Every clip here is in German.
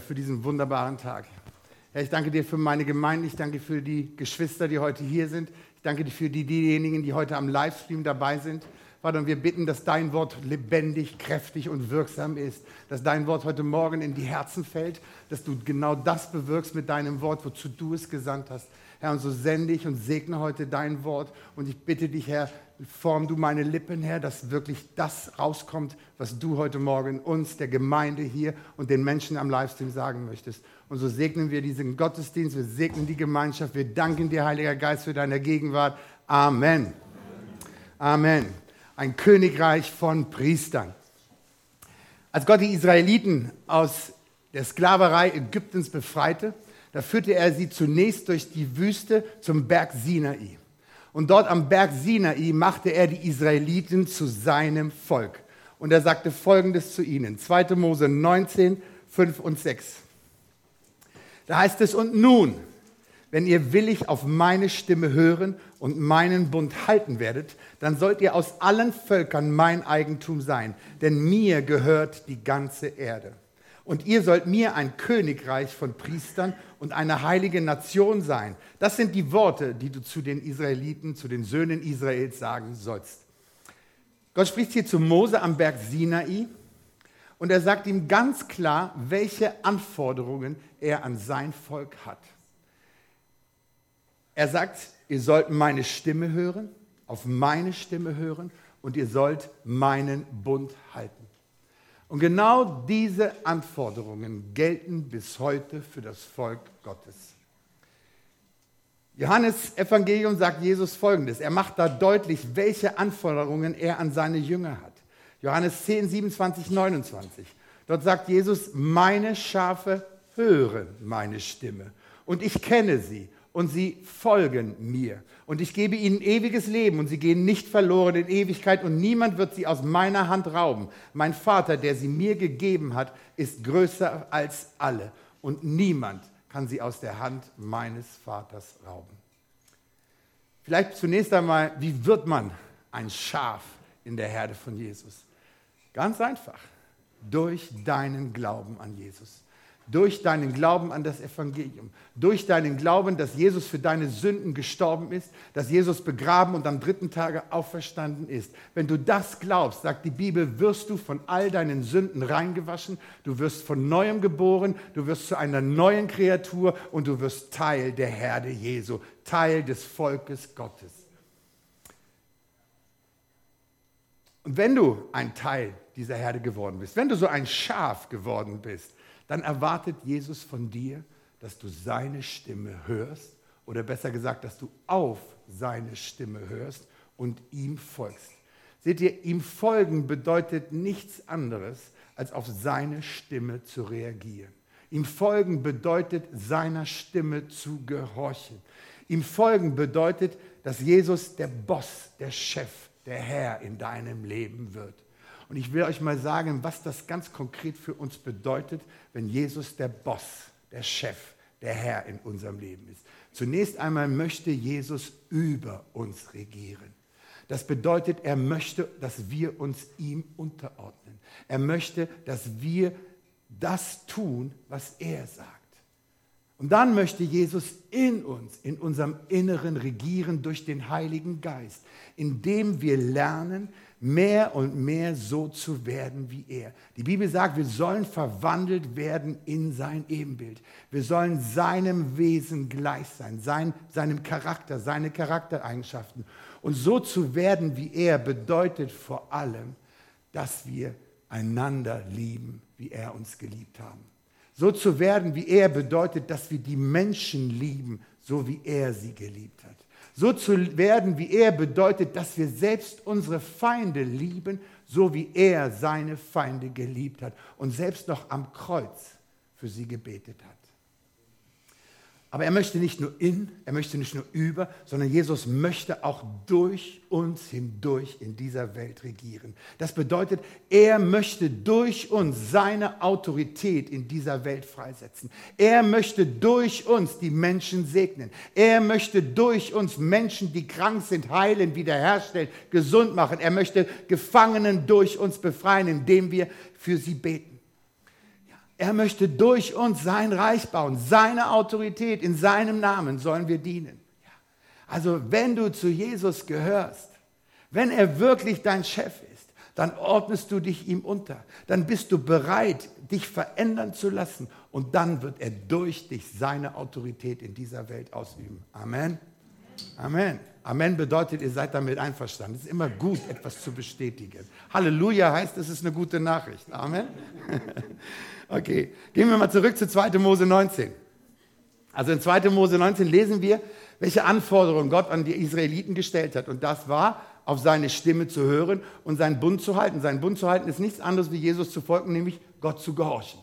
für diesen wunderbaren Tag. Herr, ich danke dir für meine Gemeinde, ich danke für die Geschwister, die heute hier sind. Ich danke dir für die, diejenigen, die heute am Livestream dabei sind. Vater, und wir bitten, dass dein Wort lebendig, kräftig und wirksam ist, dass dein Wort heute Morgen in die Herzen fällt, dass du genau das bewirkst mit deinem Wort, wozu du es gesandt hast. Herr, und so sende ich und segne heute dein Wort. Und ich bitte dich, Herr, form du meine Lippen, Herr, dass wirklich das rauskommt, was du heute Morgen uns, der Gemeinde hier und den Menschen am Livestream sagen möchtest. Und so segnen wir diesen Gottesdienst, wir segnen die Gemeinschaft, wir danken dir, Heiliger Geist, für deine Gegenwart. Amen. Amen. Ein Königreich von Priestern. Als Gott die Israeliten aus der Sklaverei Ägyptens befreite, da führte er sie zunächst durch die Wüste zum Berg Sinai. Und dort am Berg Sinai machte er die Israeliten zu seinem Volk. Und er sagte Folgendes zu ihnen. 2. Mose 19, 5 und 6. Da heißt es, und nun, wenn ihr willig auf meine Stimme hören und meinen Bund halten werdet, dann sollt ihr aus allen Völkern mein Eigentum sein, denn mir gehört die ganze Erde. Und ihr sollt mir ein Königreich von Priestern und eine heilige Nation sein. Das sind die Worte, die du zu den Israeliten, zu den Söhnen Israels sagen sollst. Gott spricht hier zu Mose am Berg Sinai und er sagt ihm ganz klar, welche Anforderungen er an sein Volk hat. Er sagt, ihr sollt meine Stimme hören, auf meine Stimme hören und ihr sollt meinen Bund halten. Und genau diese Anforderungen gelten bis heute für das Volk Gottes. Johannes Evangelium sagt Jesus folgendes. Er macht da deutlich, welche Anforderungen er an seine Jünger hat. Johannes 10, 27, 29. Dort sagt Jesus, meine Schafe hören meine Stimme und ich kenne sie und sie folgen mir. Und ich gebe ihnen ewiges Leben und sie gehen nicht verloren in Ewigkeit und niemand wird sie aus meiner Hand rauben. Mein Vater, der sie mir gegeben hat, ist größer als alle und niemand kann sie aus der Hand meines Vaters rauben. Vielleicht zunächst einmal, wie wird man ein Schaf in der Herde von Jesus? Ganz einfach, durch deinen Glauben an Jesus durch deinen Glauben an das Evangelium, durch deinen Glauben, dass Jesus für deine Sünden gestorben ist, dass Jesus begraben und am dritten Tage auferstanden ist. Wenn du das glaubst, sagt die Bibel, wirst du von all deinen Sünden reingewaschen, du wirst von neuem geboren, du wirst zu einer neuen Kreatur und du wirst Teil der Herde Jesu, Teil des Volkes Gottes. Und wenn du ein Teil dieser Herde geworden bist, wenn du so ein Schaf geworden bist, dann erwartet Jesus von dir, dass du seine Stimme hörst oder besser gesagt, dass du auf seine Stimme hörst und ihm folgst. Seht ihr, ihm folgen bedeutet nichts anderes, als auf seine Stimme zu reagieren. Ihm folgen bedeutet, seiner Stimme zu gehorchen. Ihm folgen bedeutet, dass Jesus der Boss, der Chef, der Herr in deinem Leben wird. Und ich will euch mal sagen, was das ganz konkret für uns bedeutet, wenn Jesus der Boss, der Chef, der Herr in unserem Leben ist. Zunächst einmal möchte Jesus über uns regieren. Das bedeutet, er möchte, dass wir uns ihm unterordnen. Er möchte, dass wir das tun, was er sagt. Und dann möchte Jesus in uns, in unserem Inneren regieren durch den Heiligen Geist, indem wir lernen, mehr und mehr so zu werden wie er. Die Bibel sagt, wir sollen verwandelt werden in sein Ebenbild. Wir sollen seinem Wesen gleich sein, sein, seinem Charakter, seine Charaktereigenschaften. Und so zu werden wie er bedeutet vor allem, dass wir einander lieben, wie er uns geliebt haben. So zu werden wie er bedeutet, dass wir die Menschen lieben, so wie er sie geliebt hat. So zu werden wie er bedeutet, dass wir selbst unsere Feinde lieben, so wie er seine Feinde geliebt hat und selbst noch am Kreuz für sie gebetet hat. Aber er möchte nicht nur in, er möchte nicht nur über, sondern Jesus möchte auch durch uns hindurch in dieser Welt regieren. Das bedeutet, er möchte durch uns seine Autorität in dieser Welt freisetzen. Er möchte durch uns die Menschen segnen. Er möchte durch uns Menschen, die krank sind, heilen, wiederherstellen, gesund machen. Er möchte Gefangenen durch uns befreien, indem wir für sie beten. Er möchte durch uns sein Reich bauen, seine Autorität, in seinem Namen sollen wir dienen. Also wenn du zu Jesus gehörst, wenn er wirklich dein Chef ist, dann ordnest du dich ihm unter. Dann bist du bereit, dich verändern zu lassen. Und dann wird er durch dich seine Autorität in dieser Welt ausüben. Amen. Amen. Amen bedeutet, ihr seid damit einverstanden. Es ist immer gut, etwas zu bestätigen. Halleluja heißt, es ist eine gute Nachricht. Amen. Okay, gehen wir mal zurück zu 2. Mose 19. Also in 2. Mose 19 lesen wir, welche Anforderungen Gott an die Israeliten gestellt hat. Und das war, auf seine Stimme zu hören und seinen Bund zu halten. Sein Bund zu halten ist nichts anderes wie Jesus zu folgen, nämlich Gott zu gehorchen.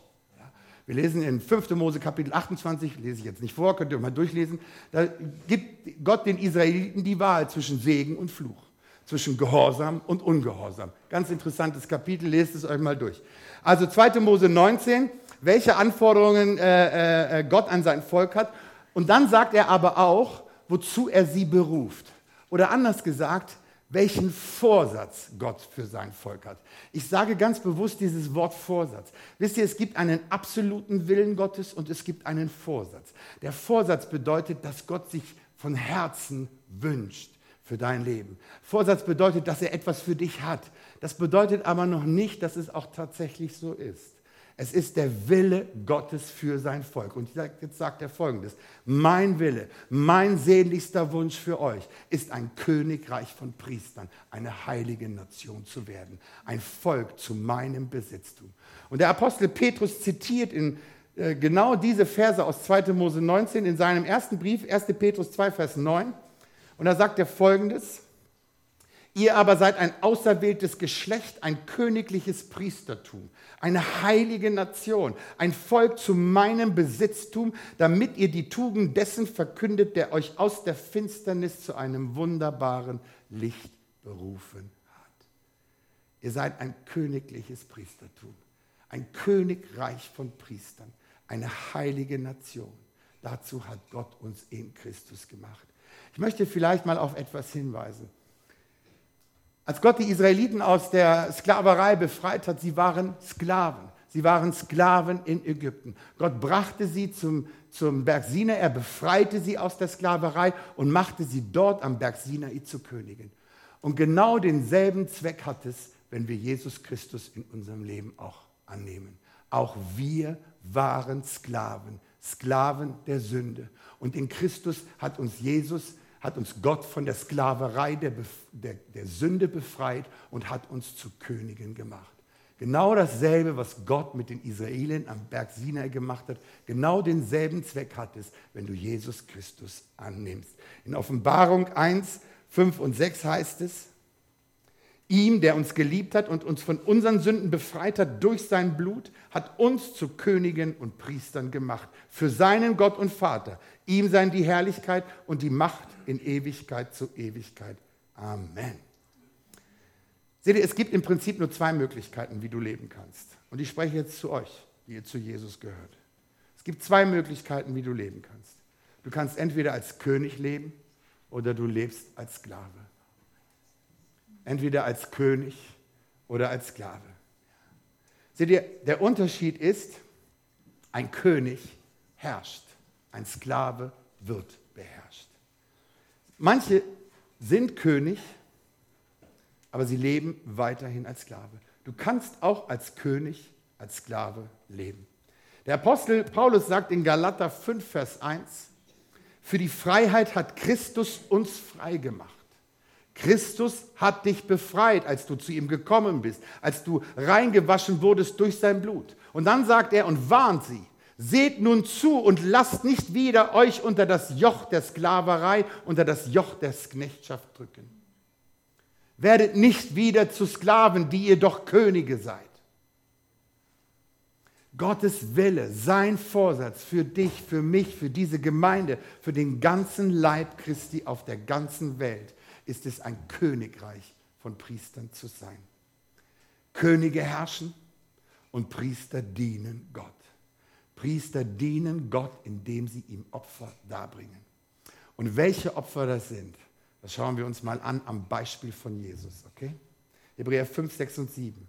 Wir lesen in 5. Mose Kapitel 28, lese ich jetzt nicht vor, könnt ihr mal durchlesen, da gibt Gott den Israeliten die Wahl zwischen Segen und Fluch, zwischen Gehorsam und Ungehorsam. Ganz interessantes Kapitel, lest es euch mal durch. Also 2. Mose 19, welche Anforderungen äh, äh, Gott an sein Volk hat. Und dann sagt er aber auch, wozu er sie beruft. Oder anders gesagt, welchen Vorsatz Gott für sein Volk hat. Ich sage ganz bewusst dieses Wort Vorsatz. Wisst ihr, es gibt einen absoluten Willen Gottes und es gibt einen Vorsatz. Der Vorsatz bedeutet, dass Gott sich von Herzen wünscht für dein Leben. Vorsatz bedeutet, dass er etwas für dich hat. Das bedeutet aber noch nicht, dass es auch tatsächlich so ist. Es ist der Wille Gottes für sein Volk. Und jetzt sagt er folgendes. Mein Wille, mein sehnlichster Wunsch für euch ist ein Königreich von Priestern, eine heilige Nation zu werden, ein Volk zu meinem Besitztum. Und der Apostel Petrus zitiert in äh, genau diese Verse aus 2. Mose 19 in seinem ersten Brief, 1. Petrus 2, Vers 9. Und da sagt er folgendes. Ihr aber seid ein auserwähltes Geschlecht, ein königliches Priestertum, eine heilige Nation, ein Volk zu meinem Besitztum, damit ihr die Tugend dessen verkündet, der euch aus der Finsternis zu einem wunderbaren Licht berufen hat. Ihr seid ein königliches Priestertum, ein Königreich von Priestern, eine heilige Nation. Dazu hat Gott uns in Christus gemacht. Ich möchte vielleicht mal auf etwas hinweisen. Als Gott die Israeliten aus der Sklaverei befreit hat, sie waren Sklaven. Sie waren Sklaven in Ägypten. Gott brachte sie zum, zum Berg Sinai, er befreite sie aus der Sklaverei und machte sie dort am Berg Sinai zu Königin. Und genau denselben Zweck hat es, wenn wir Jesus Christus in unserem Leben auch annehmen. Auch wir waren Sklaven, Sklaven der Sünde. Und in Christus hat uns Jesus hat uns Gott von der Sklaverei der, der, der Sünde befreit und hat uns zu Königen gemacht. Genau dasselbe, was Gott mit den Israelien am Berg Sinai gemacht hat, genau denselben Zweck hat es, wenn du Jesus Christus annimmst. In Offenbarung 1, 5 und 6 heißt es, Ihm, der uns geliebt hat und uns von unseren Sünden befreit hat durch sein Blut, hat uns zu Königen und Priestern gemacht. Für seinen Gott und Vater. Ihm seien die Herrlichkeit und die Macht in Ewigkeit zu Ewigkeit. Amen. Seht ihr, es gibt im Prinzip nur zwei Möglichkeiten, wie du leben kannst. Und ich spreche jetzt zu euch, die ihr zu Jesus gehört. Es gibt zwei Möglichkeiten, wie du leben kannst. Du kannst entweder als König leben oder du lebst als Sklave entweder als König oder als Sklave. Seht ihr, der Unterschied ist, ein König herrscht, ein Sklave wird beherrscht. Manche sind König, aber sie leben weiterhin als Sklave. Du kannst auch als König, als Sklave leben. Der Apostel Paulus sagt in Galater 5, Vers 1, für die Freiheit hat Christus uns frei gemacht. Christus hat dich befreit, als du zu ihm gekommen bist, als du reingewaschen wurdest durch sein Blut. Und dann sagt er und warnt sie, seht nun zu und lasst nicht wieder euch unter das Joch der Sklaverei, unter das Joch der Knechtschaft drücken. Werdet nicht wieder zu Sklaven, die ihr doch Könige seid. Gottes Wille, sein Vorsatz für dich, für mich, für diese Gemeinde, für den ganzen Leib Christi auf der ganzen Welt ist es ein Königreich von Priestern zu sein. Könige herrschen und Priester dienen Gott. Priester dienen Gott, indem sie ihm Opfer darbringen. Und welche Opfer das sind, das schauen wir uns mal an am Beispiel von Jesus. Okay? Hebräer 5, 6 und 7.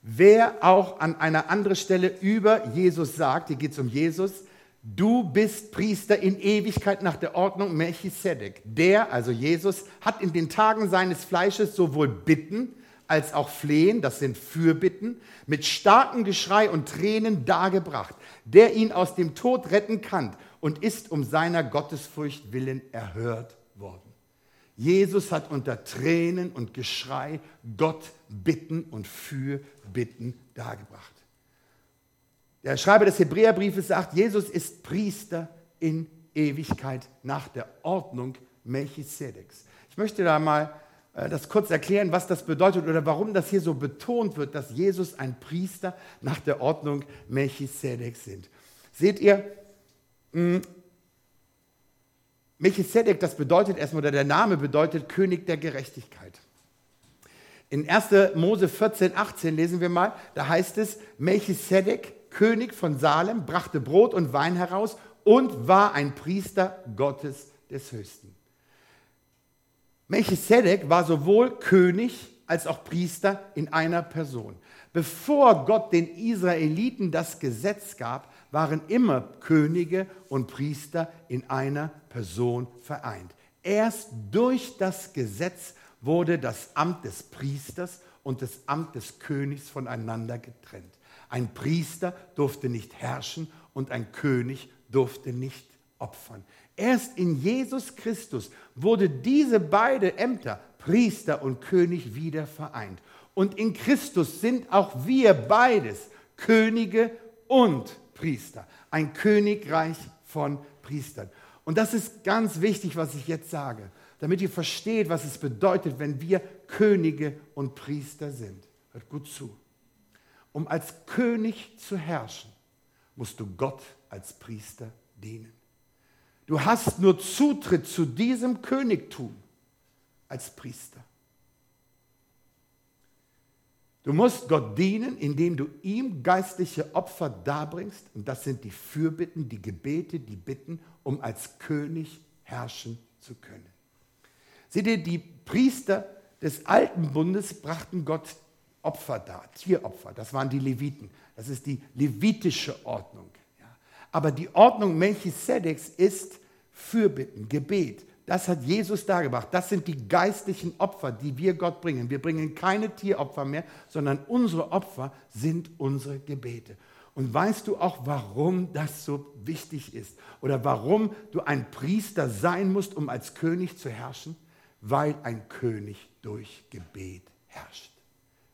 Wer auch an einer anderen Stelle über Jesus sagt, hier geht es um Jesus, du bist Priester in Ewigkeit nach der Ordnung Melchisedek. Der, also Jesus, hat in den Tagen seines Fleisches sowohl Bitten als auch Flehen, das sind Fürbitten, mit starkem Geschrei und Tränen dargebracht, der ihn aus dem Tod retten kann und ist um seiner Gottesfurcht willen erhört worden. Jesus hat unter Tränen und Geschrei Gott bitten und Fürbitten dargebracht. Der Schreiber des Hebräerbriefes sagt, Jesus ist Priester in Ewigkeit nach der Ordnung Melchisedeks. Ich möchte da mal das kurz erklären, was das bedeutet oder warum das hier so betont wird, dass Jesus ein Priester nach der Ordnung Melchisedeks sind. Seht ihr, hm, Melchisedek, das bedeutet erstmal, oder der Name bedeutet König der Gerechtigkeit. In 1. Mose 14, 18 lesen wir mal, da heißt es, Melchisedek, König von Salem, brachte Brot und Wein heraus und war ein Priester Gottes des Höchsten. Melchisedek war sowohl König als auch Priester in einer Person. Bevor Gott den Israeliten das Gesetz gab, waren immer Könige und Priester in einer Person vereint. Erst durch das Gesetz wurde das Amt des Priesters und das Amt des Königs voneinander getrennt. Ein Priester durfte nicht herrschen und ein König durfte nicht opfern. Erst in Jesus Christus wurde diese beiden Ämter, Priester und König, wieder vereint. Und in Christus sind auch wir beides Könige und Priester. Ein Königreich von Priestern. Und das ist ganz wichtig, was ich jetzt sage, damit ihr versteht, was es bedeutet, wenn wir Könige und Priester sind. Hört gut zu. Um als König zu herrschen, musst du Gott als Priester dienen. Du hast nur Zutritt zu diesem Königtum als Priester. Du musst Gott dienen, indem du ihm geistliche Opfer darbringst. Und das sind die Fürbitten, die Gebete, die Bitten, um als König herrschen zu können. Seht ihr, die Priester des alten Bundes brachten Gott Opfer dar, Tieropfer. Das waren die Leviten. Das ist die levitische Ordnung. Aber die Ordnung Melchisedeks ist Fürbitten, Gebet, das hat Jesus dargebracht. Das sind die geistlichen Opfer, die wir Gott bringen. Wir bringen keine Tieropfer mehr, sondern unsere Opfer sind unsere Gebete. Und weißt du auch, warum das so wichtig ist? Oder warum du ein Priester sein musst, um als König zu herrschen? Weil ein König durch Gebet herrscht.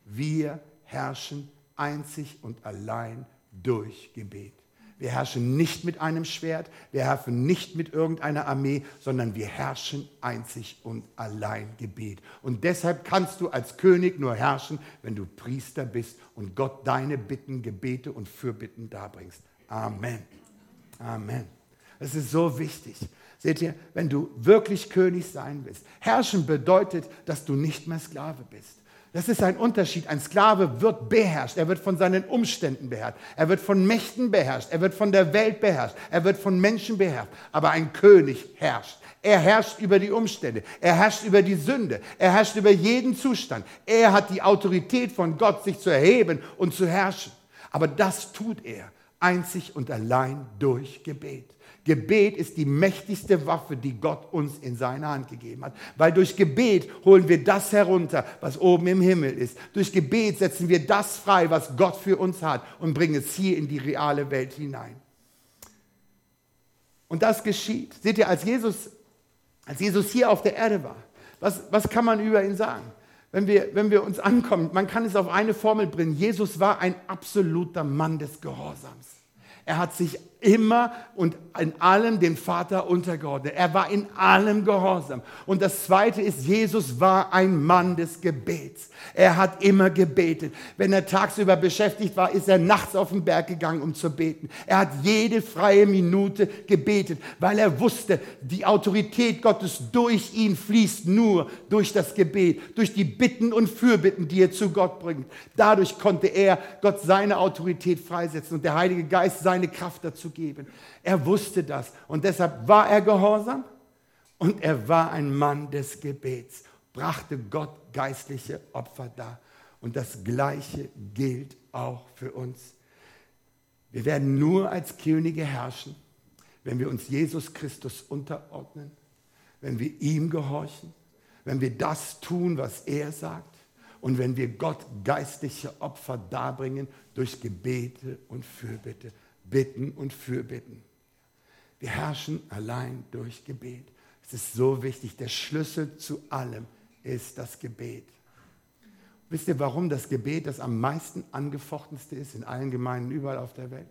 Wir herrschen einzig und allein durch Gebet. Wir herrschen nicht mit einem Schwert, wir herrschen nicht mit irgendeiner Armee, sondern wir herrschen einzig und allein Gebet. Und deshalb kannst du als König nur herrschen, wenn du Priester bist und Gott deine Bitten, Gebete und Fürbitten darbringst. Amen. Amen. Das ist so wichtig. Seht ihr, wenn du wirklich König sein willst, herrschen bedeutet, dass du nicht mehr Sklave bist. Das ist ein Unterschied. Ein Sklave wird beherrscht. Er wird von seinen Umständen beherrscht. Er wird von Mächten beherrscht. Er wird von der Welt beherrscht. Er wird von Menschen beherrscht. Aber ein König herrscht. Er herrscht über die Umstände. Er herrscht über die Sünde. Er herrscht über jeden Zustand. Er hat die Autorität von Gott, sich zu erheben und zu herrschen. Aber das tut er einzig und allein durch Gebet. Gebet ist die mächtigste Waffe, die Gott uns in seine Hand gegeben hat. Weil durch Gebet holen wir das herunter, was oben im Himmel ist. Durch Gebet setzen wir das frei, was Gott für uns hat und bringen es hier in die reale Welt hinein. Und das geschieht. Seht ihr, als Jesus, als Jesus hier auf der Erde war, was, was kann man über ihn sagen? Wenn wir, wenn wir uns ankommen, man kann es auf eine Formel bringen. Jesus war ein absoluter Mann des Gehorsams. Er hat sich immer und in allem dem Vater untergeordnet. Er war in allem gehorsam. Und das Zweite ist, Jesus war ein Mann des Gebets. Er hat immer gebetet. Wenn er tagsüber beschäftigt war, ist er nachts auf den Berg gegangen, um zu beten. Er hat jede freie Minute gebetet, weil er wusste, die Autorität Gottes durch ihn fließt nur durch das Gebet, durch die Bitten und Fürbitten, die er zu Gott bringt. Dadurch konnte er Gott seine Autorität freisetzen und der Heilige Geist seine Kraft dazu geben. Er wusste das und deshalb war er gehorsam und er war ein Mann des Gebets, brachte Gott geistliche Opfer dar. Und das Gleiche gilt auch für uns. Wir werden nur als Könige herrschen, wenn wir uns Jesus Christus unterordnen, wenn wir ihm gehorchen, wenn wir das tun, was er sagt und wenn wir Gott geistliche Opfer darbringen durch Gebete und Fürbitte, Bitten und Fürbitten. Wir herrschen allein durch Gebet. Es ist so wichtig. Der Schlüssel zu allem ist das Gebet. Wisst ihr, warum das Gebet das am meisten angefochtenste ist in allen Gemeinden überall auf der Welt?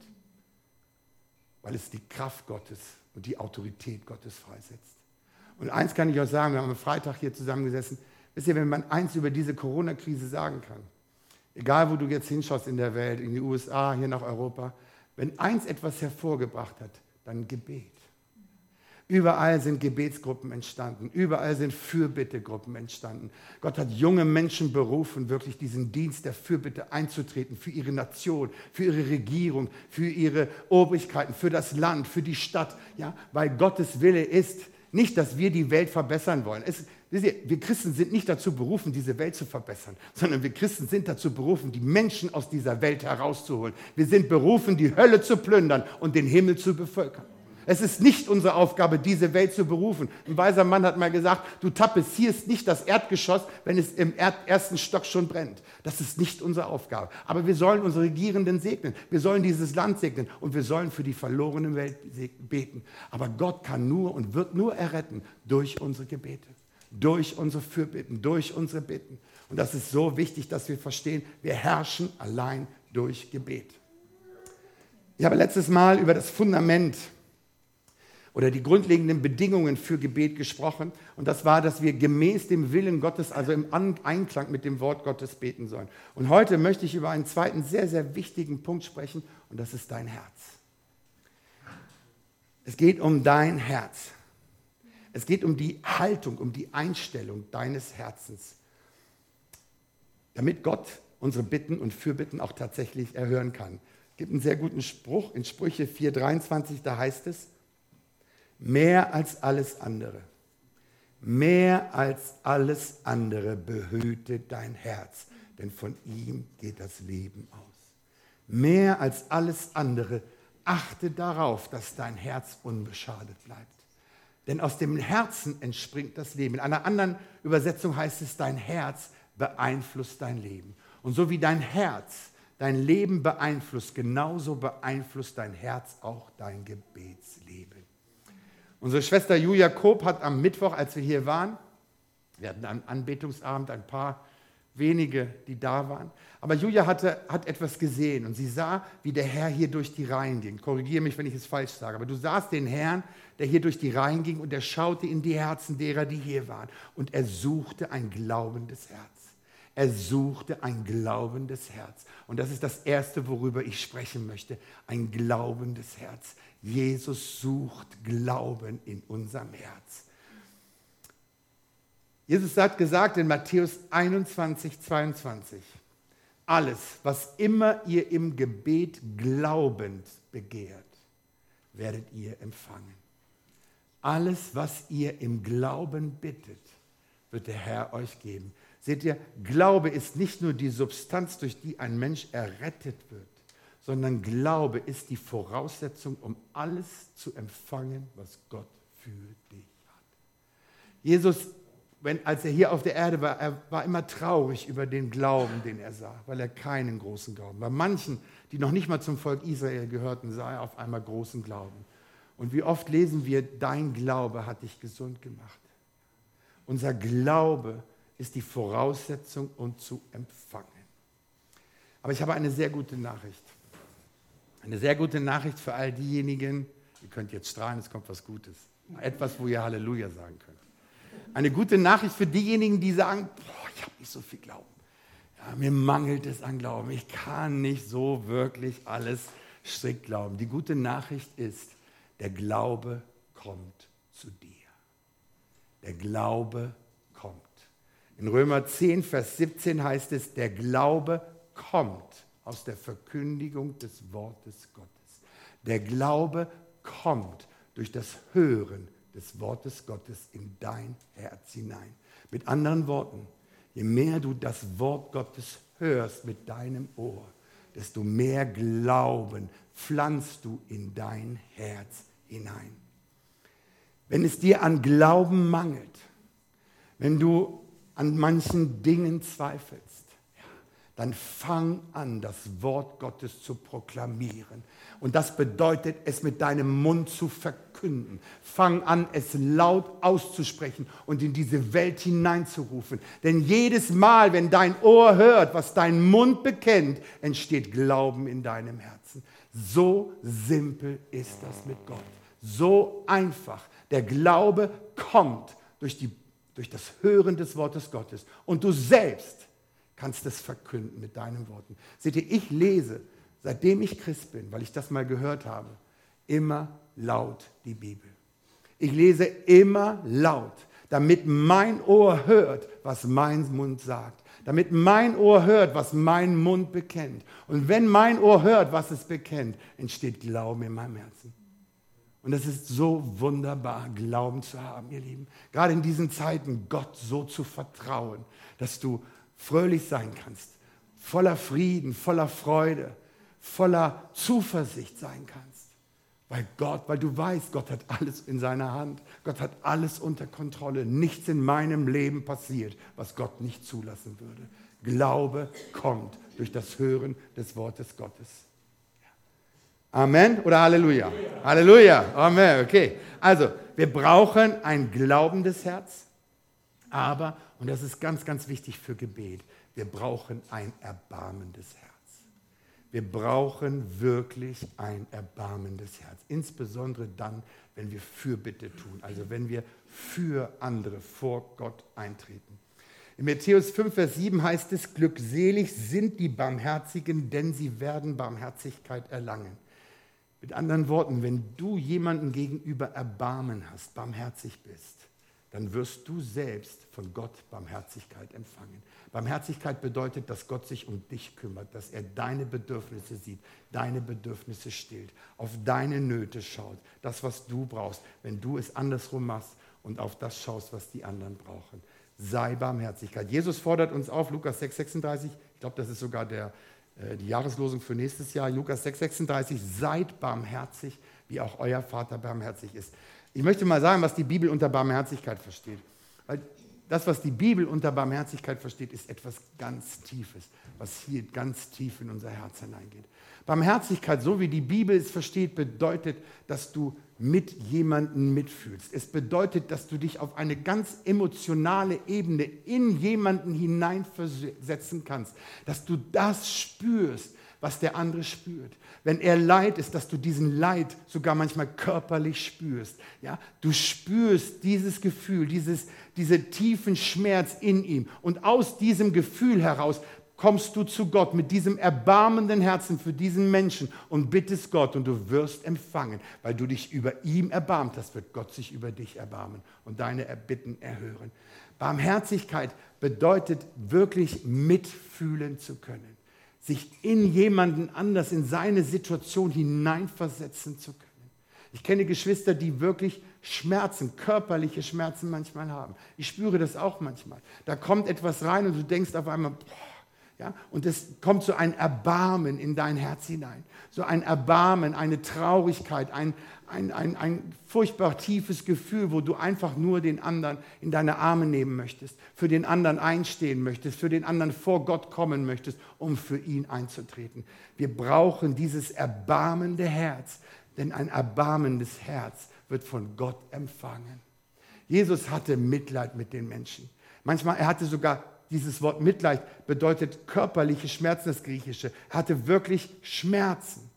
Weil es die Kraft Gottes und die Autorität Gottes freisetzt. Und eins kann ich euch sagen, wir haben am Freitag hier zusammengesessen. Wisst ihr, wenn man eins über diese Corona-Krise sagen kann, egal wo du jetzt hinschaust in der Welt, in die USA, hier nach Europa, wenn eins etwas hervorgebracht hat, dann Gebet. Überall sind Gebetsgruppen entstanden, überall sind Fürbittegruppen entstanden. Gott hat junge Menschen berufen, wirklich diesen Dienst der Fürbitte einzutreten für ihre Nation, für ihre Regierung, für ihre Obrigkeiten, für das Land, für die Stadt, ja, weil Gottes Wille ist nicht, dass wir die Welt verbessern wollen. Es, wir Christen sind nicht dazu berufen, diese Welt zu verbessern, sondern wir Christen sind dazu berufen, die Menschen aus dieser Welt herauszuholen. Wir sind berufen, die Hölle zu plündern und den Himmel zu bevölkern. Es ist nicht unsere Aufgabe, diese Welt zu berufen. Ein weiser Mann hat mal gesagt, du tapezierst nicht das Erdgeschoss, wenn es im ersten Stock schon brennt. Das ist nicht unsere Aufgabe. Aber wir sollen unsere Regierenden segnen. Wir sollen dieses Land segnen und wir sollen für die verlorene Welt beten. Aber Gott kann nur und wird nur erretten durch unsere Gebete, durch unsere Fürbitten, durch unsere Bitten. Und das ist so wichtig, dass wir verstehen, wir herrschen allein durch Gebet. Ich habe letztes Mal über das Fundament oder die grundlegenden Bedingungen für Gebet gesprochen. Und das war, dass wir gemäß dem Willen Gottes, also im Einklang mit dem Wort Gottes beten sollen. Und heute möchte ich über einen zweiten sehr, sehr wichtigen Punkt sprechen und das ist dein Herz. Es geht um dein Herz. Es geht um die Haltung, um die Einstellung deines Herzens, damit Gott unsere Bitten und Fürbitten auch tatsächlich erhören kann. Es gibt einen sehr guten Spruch in Sprüche 4,23, da heißt es, Mehr als alles andere. Mehr als alles andere behüte dein Herz, denn von ihm geht das Leben aus. Mehr als alles andere achte darauf, dass dein Herz unbeschadet bleibt. Denn aus dem Herzen entspringt das Leben. In einer anderen Übersetzung heißt es, dein Herz beeinflusst dein Leben. Und so wie dein Herz dein Leben beeinflusst, genauso beeinflusst dein Herz auch dein Gebetsleben. Unsere Schwester Julia Koop hat am Mittwoch, als wir hier waren, wir hatten einen Anbetungsabend, ein paar wenige, die da waren. Aber Julia hatte, hat etwas gesehen und sie sah, wie der Herr hier durch die Reihen ging. Korrigiere mich, wenn ich es falsch sage, aber du sahst den Herrn, der hier durch die Reihen ging und er schaute in die Herzen derer, die hier waren. Und er suchte ein glaubendes Herz. Er suchte ein glaubendes Herz. Und das ist das Erste, worüber ich sprechen möchte. Ein glaubendes Herz. Jesus sucht Glauben in unserem Herz. Jesus hat gesagt in Matthäus 21, 22, alles, was immer ihr im Gebet glaubend begehrt, werdet ihr empfangen. Alles, was ihr im Glauben bittet, wird der Herr euch geben. Seht ihr, Glaube ist nicht nur die Substanz, durch die ein Mensch errettet wird, sondern Glaube ist die Voraussetzung, um alles zu empfangen, was Gott für dich hat. Jesus, wenn, als er hier auf der Erde war, er war immer traurig über den Glauben, den er sah, weil er keinen großen Glauben. Bei manchen, die noch nicht mal zum Volk Israel gehörten, sah er auf einmal großen Glauben. Und wie oft lesen wir, dein Glaube hat dich gesund gemacht. Unser Glaube ist die Voraussetzung, um zu empfangen. Aber ich habe eine sehr gute Nachricht. Eine sehr gute Nachricht für all diejenigen, ihr könnt jetzt strahlen, es kommt was Gutes. Etwas, wo ihr Halleluja sagen könnt. Eine gute Nachricht für diejenigen, die sagen, boah, ich habe nicht so viel Glauben. Ja, mir mangelt es an Glauben. Ich kann nicht so wirklich alles strikt glauben. Die gute Nachricht ist, der Glaube kommt zu dir. Der Glaube kommt. In Römer 10, Vers 17 heißt es, der Glaube kommt aus der Verkündigung des Wortes Gottes. Der Glaube kommt durch das Hören des Wortes Gottes in dein Herz hinein. Mit anderen Worten, Je mehr du das Wort Gottes hörst mit deinem Ohr, desto mehr Glauben pflanzt du in dein Herz hinein. Wenn es dir an Glauben mangelt, wenn du an manchen Dingen zweifelst, dann fang an, das Wort Gottes zu proklamieren. Und das bedeutet, es mit deinem Mund zu verkünden. Fang an, es laut auszusprechen und in diese Welt hineinzurufen. Denn jedes Mal, wenn dein Ohr hört, was dein Mund bekennt, entsteht Glauben in deinem Herzen. So simpel ist das mit Gott. So einfach. Der Glaube kommt durch, die, durch das Hören des Wortes Gottes. Und du selbst kannst es verkünden mit deinen Worten. Seht ihr, ich lese, seitdem ich Christ bin, weil ich das mal gehört habe, immer laut die Bibel. Ich lese immer laut, damit mein Ohr hört, was mein Mund sagt. Damit mein Ohr hört, was mein Mund bekennt. Und wenn mein Ohr hört, was es bekennt, entsteht Glauben in meinem Herzen. Und es ist so wunderbar, Glauben zu haben, ihr Lieben. Gerade in diesen Zeiten, Gott so zu vertrauen, dass du fröhlich sein kannst, voller Frieden, voller Freude, voller Zuversicht sein kannst. Weil Gott, weil du weißt, Gott hat alles in seiner Hand. Gott hat alles unter Kontrolle. Nichts in meinem Leben passiert, was Gott nicht zulassen würde. Glaube kommt durch das Hören des Wortes Gottes. Amen oder Halleluja? Halleluja. Halleluja. Amen. Okay. Also, wir brauchen ein glaubendes Herz, aber und das ist ganz, ganz wichtig für Gebet. Wir brauchen ein erbarmendes Herz. Wir brauchen wirklich ein erbarmendes Herz. Insbesondere dann, wenn wir Fürbitte tun, also wenn wir für andere vor Gott eintreten. In Matthäus 5, Vers 7 heißt es, glückselig sind die Barmherzigen, denn sie werden Barmherzigkeit erlangen. Mit anderen Worten, wenn du jemandem gegenüber Erbarmen hast, barmherzig bist, dann wirst du selbst von Gott Barmherzigkeit empfangen. Barmherzigkeit bedeutet, dass Gott sich um dich kümmert, dass er deine Bedürfnisse sieht, deine Bedürfnisse stillt, auf deine Nöte schaut, das, was du brauchst, wenn du es andersrum machst und auf das schaust, was die anderen brauchen. Sei Barmherzigkeit. Jesus fordert uns auf, Lukas 6, 36, ich glaube, das ist sogar der, äh, die Jahreslosung für nächstes Jahr, Lukas 6, 36, seid barmherzig, wie auch euer Vater barmherzig ist. Ich möchte mal sagen, was die Bibel unter Barmherzigkeit versteht. Weil das, was die Bibel unter Barmherzigkeit versteht, ist etwas ganz Tiefes, was hier ganz tief in unser Herz hineingeht. Barmherzigkeit, so wie die Bibel es versteht, bedeutet, dass du mit jemandem mitfühlst. Es bedeutet, dass du dich auf eine ganz emotionale Ebene in jemanden hineinversetzen kannst, dass du das spürst, was der andere spürt. Wenn er Leid ist, dass du diesen Leid sogar manchmal körperlich spürst. Ja? Du spürst dieses Gefühl, dieses, diese tiefen Schmerz in ihm. Und aus diesem Gefühl heraus kommst du zu Gott mit diesem erbarmenden Herzen für diesen Menschen und bittest Gott und du wirst empfangen. Weil du dich über ihm erbarmt hast, wird Gott sich über dich erbarmen und deine Erbitten erhören. Barmherzigkeit bedeutet wirklich mitfühlen zu können sich in jemanden anders, in seine Situation hineinversetzen zu können. Ich kenne Geschwister, die wirklich Schmerzen, körperliche Schmerzen manchmal haben. Ich spüre das auch manchmal. Da kommt etwas rein und du denkst auf einmal, boah, ja, und es kommt so ein Erbarmen in dein Herz hinein. So ein Erbarmen, eine Traurigkeit, ein, ein, ein, ein furchtbar tiefes Gefühl, wo du einfach nur den anderen in deine Arme nehmen möchtest, für den anderen einstehen möchtest, für den anderen vor Gott kommen möchtest, um für ihn einzutreten. Wir brauchen dieses erbarmende Herz, denn ein erbarmendes Herz wird von Gott empfangen. Jesus hatte Mitleid mit den Menschen. Manchmal, er hatte sogar dieses Wort Mitleid bedeutet körperliche Schmerzen, das Griechische. Er hatte wirklich Schmerzen.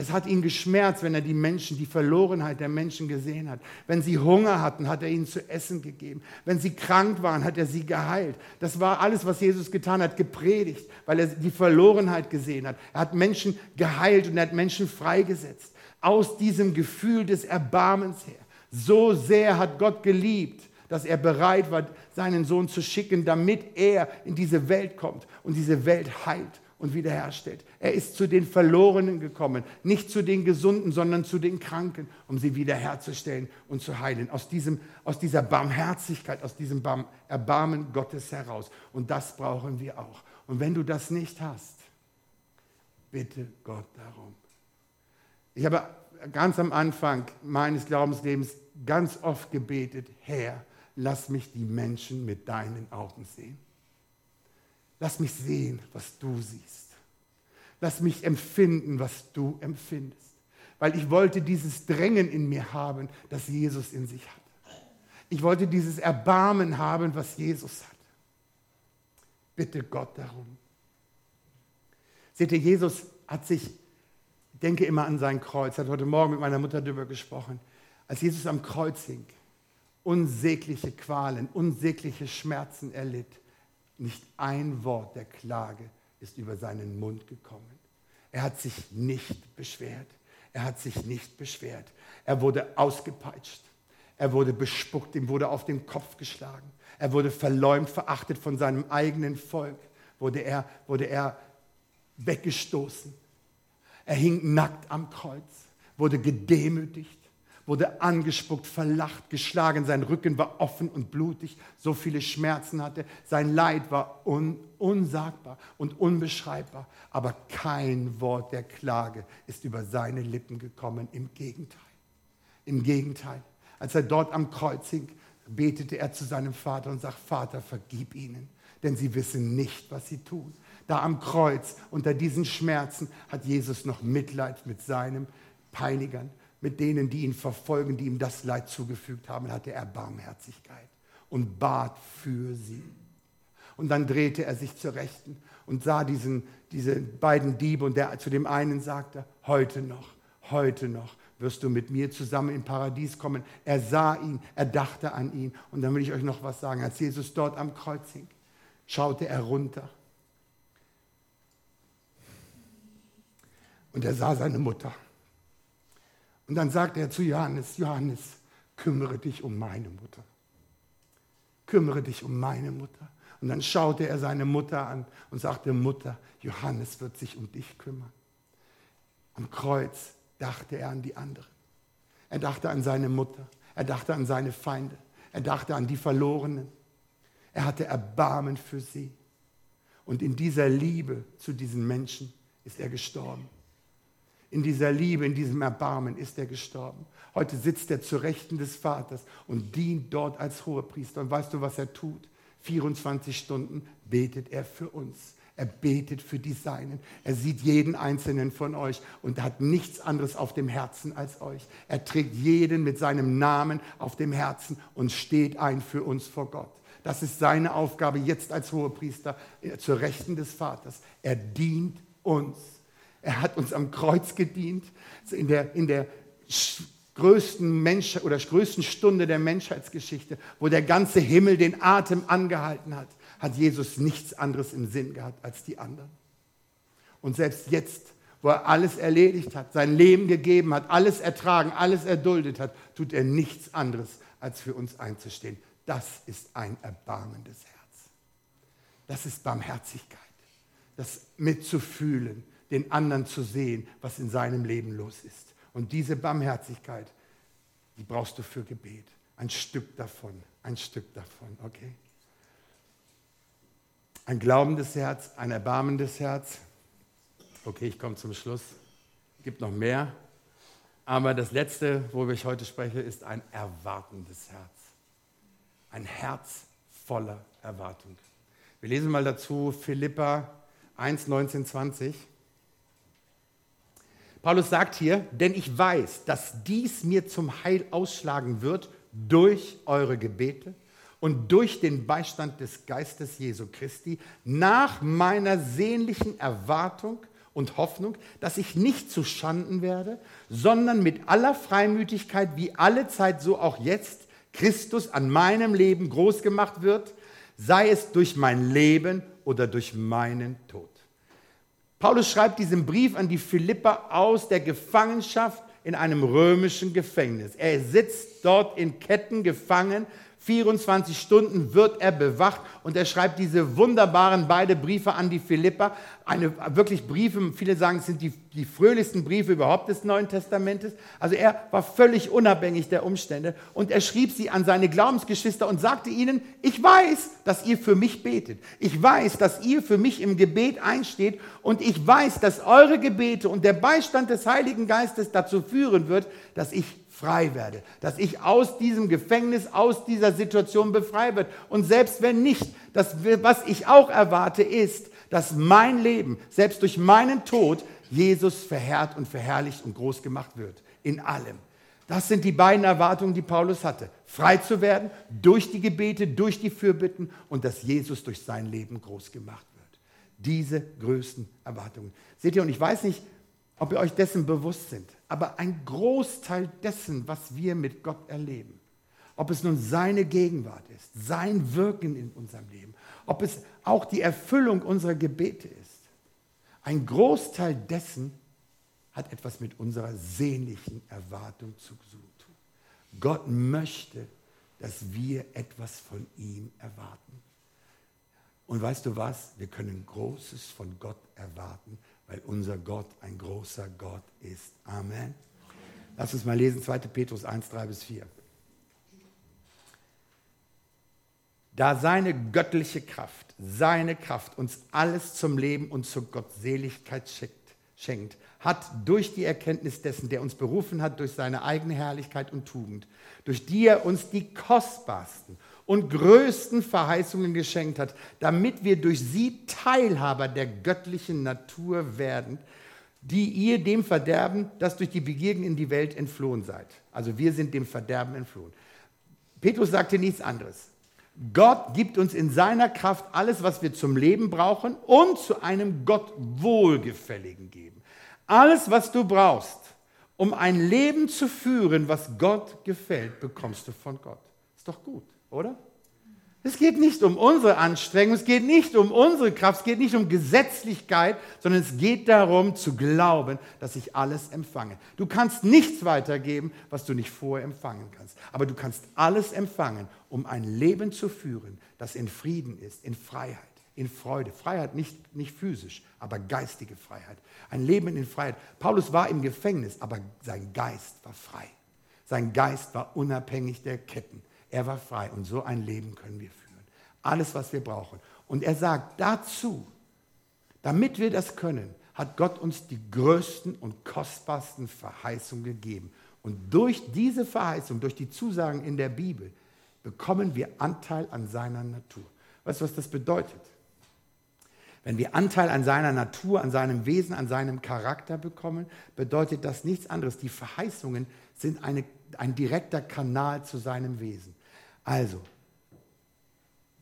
Es hat ihn geschmerzt, wenn er die Menschen, die Verlorenheit der Menschen gesehen hat. Wenn sie Hunger hatten, hat er ihnen zu essen gegeben. Wenn sie krank waren, hat er sie geheilt. Das war alles, was Jesus getan hat, gepredigt, weil er die Verlorenheit gesehen hat. Er hat Menschen geheilt und er hat Menschen freigesetzt. Aus diesem Gefühl des Erbarmens her. So sehr hat Gott geliebt, dass er bereit war, seinen Sohn zu schicken, damit er in diese Welt kommt und diese Welt heilt und wiederherstellt. Er ist zu den Verlorenen gekommen, nicht zu den Gesunden, sondern zu den Kranken, um sie wiederherzustellen und zu heilen. Aus, diesem, aus dieser Barmherzigkeit, aus diesem Erbarmen Gottes heraus. Und das brauchen wir auch. Und wenn du das nicht hast, bitte Gott darum. Ich habe ganz am Anfang meines Glaubenslebens ganz oft gebetet, Herr, lass mich die Menschen mit deinen Augen sehen. Lass mich sehen, was du siehst. Lass mich empfinden, was du empfindest. Weil ich wollte dieses Drängen in mir haben, das Jesus in sich hat. Ich wollte dieses Erbarmen haben, was Jesus hat. Bitte Gott darum. Seht ihr, Jesus hat sich, ich denke immer an sein Kreuz, hat heute Morgen mit meiner Mutter darüber gesprochen, als Jesus am Kreuz hing, unsägliche Qualen, unsägliche Schmerzen erlitt, nicht ein Wort der Klage ist über seinen Mund gekommen. Er hat sich nicht beschwert. Er hat sich nicht beschwert. Er wurde ausgepeitscht. Er wurde bespuckt. Ihm wurde auf den Kopf geschlagen. Er wurde verleumd, verachtet von seinem eigenen Volk. Wurde er, wurde er weggestoßen. Er hing nackt am Kreuz, wurde gedemütigt wurde angespuckt, verlacht, geschlagen, sein Rücken war offen und blutig, so viele Schmerzen hatte, sein Leid war un unsagbar und unbeschreibbar, aber kein Wort der Klage ist über seine Lippen gekommen, im Gegenteil. Im Gegenteil, als er dort am Kreuz hing, betete er zu seinem Vater und sagt, Vater, vergib ihnen, denn sie wissen nicht, was sie tun. Da am Kreuz, unter diesen Schmerzen, hat Jesus noch Mitleid mit seinen Peinigern mit denen, die ihn verfolgen, die ihm das Leid zugefügt haben, hatte er Barmherzigkeit und bat für sie. Und dann drehte er sich zur Rechten und sah diesen, diese beiden Diebe und der zu dem einen sagte, heute noch, heute noch wirst du mit mir zusammen im Paradies kommen. Er sah ihn, er dachte an ihn. Und dann will ich euch noch was sagen. Als Jesus dort am Kreuz hing, schaute er runter. Und er sah seine Mutter. Und dann sagt er zu Johannes, Johannes, kümmere dich um meine Mutter. Kümmere dich um meine Mutter. Und dann schaute er seine Mutter an und sagte, Mutter, Johannes wird sich um dich kümmern. Am Kreuz dachte er an die anderen. Er dachte an seine Mutter. Er dachte an seine Feinde. Er dachte an die Verlorenen. Er hatte Erbarmen für sie. Und in dieser Liebe zu diesen Menschen ist er gestorben. In dieser Liebe, in diesem Erbarmen ist er gestorben. Heute sitzt er zu Rechten des Vaters und dient dort als Hohepriester. Und weißt du, was er tut? 24 Stunden betet er für uns. Er betet für die Seinen. Er sieht jeden einzelnen von euch und hat nichts anderes auf dem Herzen als euch. Er trägt jeden mit seinem Namen auf dem Herzen und steht ein für uns vor Gott. Das ist seine Aufgabe jetzt als Hohepriester äh, zur Rechten des Vaters. Er dient uns. Er hat uns am Kreuz gedient, in der, in der größten, Mensch oder größten Stunde der Menschheitsgeschichte, wo der ganze Himmel den Atem angehalten hat, hat Jesus nichts anderes im Sinn gehabt als die anderen. Und selbst jetzt, wo er alles erledigt hat, sein Leben gegeben hat, alles ertragen, alles erduldet hat, tut er nichts anderes, als für uns einzustehen. Das ist ein erbarmendes Herz. Das ist Barmherzigkeit, das mitzufühlen, den anderen zu sehen, was in seinem Leben los ist. Und diese Barmherzigkeit, die brauchst du für Gebet. Ein Stück davon, ein Stück davon, okay? Ein glaubendes Herz, ein erbarmendes Herz. Okay, ich komme zum Schluss. Es gibt noch mehr. Aber das Letzte, worüber ich heute spreche, ist ein erwartendes Herz. Ein Herz voller Erwartung. Wir lesen mal dazu Philippa 1, 19, 20. Paulus sagt hier, denn ich weiß, dass dies mir zum Heil ausschlagen wird durch eure Gebete und durch den Beistand des Geistes Jesu Christi nach meiner sehnlichen Erwartung und Hoffnung, dass ich nicht zu Schanden werde, sondern mit aller Freimütigkeit wie alle Zeit so auch jetzt Christus an meinem Leben groß gemacht wird, sei es durch mein Leben oder durch meinen Tod. Paulus schreibt diesen Brief an die Philipper aus der Gefangenschaft in einem römischen Gefängnis. Er sitzt dort in Ketten gefangen, 24 Stunden wird er bewacht und er schreibt diese wunderbaren beide Briefe an die Philippa. Eine, wirklich Briefe, viele sagen, es sind die, die fröhlichsten Briefe überhaupt des Neuen Testamentes. Also er war völlig unabhängig der Umstände und er schrieb sie an seine Glaubensgeschwister und sagte ihnen, ich weiß, dass ihr für mich betet. Ich weiß, dass ihr für mich im Gebet einsteht und ich weiß, dass eure Gebete und der Beistand des Heiligen Geistes dazu führen wird, dass ich frei werde, dass ich aus diesem Gefängnis, aus dieser Situation befrei werde. Und selbst wenn nicht, das, was ich auch erwarte, ist, dass mein Leben, selbst durch meinen Tod, Jesus verherrt und verherrlicht und groß gemacht wird. In allem. Das sind die beiden Erwartungen, die Paulus hatte. Frei zu werden durch die Gebete, durch die Fürbitten und dass Jesus durch sein Leben groß gemacht wird. Diese größten Erwartungen. Seht ihr, und ich weiß nicht, ob ihr euch dessen bewusst sind. Aber ein Großteil dessen, was wir mit Gott erleben, ob es nun seine Gegenwart ist, sein Wirken in unserem Leben, ob es auch die Erfüllung unserer Gebete ist, ein Großteil dessen hat etwas mit unserer sehnlichen Erwartung zu tun. Gott möchte, dass wir etwas von ihm erwarten. Und weißt du was? Wir können Großes von Gott erwarten, weil unser Gott ein großer Gott ist. Amen. Lass uns mal lesen 2. Petrus 1, 3 bis 4. Da seine göttliche Kraft, seine Kraft uns alles zum Leben und zur Gottseligkeit schenkt, hat durch die Erkenntnis dessen, der uns berufen hat, durch seine eigene Herrlichkeit und Tugend, durch die er uns die kostbarsten und größten Verheißungen geschenkt hat, damit wir durch sie Teilhaber der göttlichen Natur werden, die ihr dem Verderben, das durch die Begierden in die Welt entflohen seid. Also wir sind dem Verderben entflohen. Petrus sagte nichts anderes. Gott gibt uns in seiner Kraft alles, was wir zum Leben brauchen und zu einem Gott wohlgefälligen geben. Alles, was du brauchst, um ein Leben zu führen, was Gott gefällt, bekommst du von Gott. Ist doch gut oder? Es geht nicht um unsere Anstrengung, es geht nicht um unsere Kraft, es geht nicht um Gesetzlichkeit, sondern es geht darum zu glauben, dass ich alles empfange. Du kannst nichts weitergeben, was du nicht vorher empfangen kannst. Aber du kannst alles empfangen, um ein Leben zu führen, das in Frieden ist, in Freiheit, in Freude. Freiheit nicht, nicht physisch, aber geistige Freiheit. Ein Leben in Freiheit. Paulus war im Gefängnis, aber sein Geist war frei. Sein Geist war unabhängig der Ketten. Er war frei und so ein Leben können wir führen. Alles, was wir brauchen. Und er sagt dazu, damit wir das können, hat Gott uns die größten und kostbarsten Verheißungen gegeben. Und durch diese Verheißung, durch die Zusagen in der Bibel, bekommen wir Anteil an seiner Natur. Weißt du, was das bedeutet? Wenn wir Anteil an seiner Natur, an seinem Wesen, an seinem Charakter bekommen, bedeutet das nichts anderes. Die Verheißungen sind eine, ein direkter Kanal zu seinem Wesen. Also,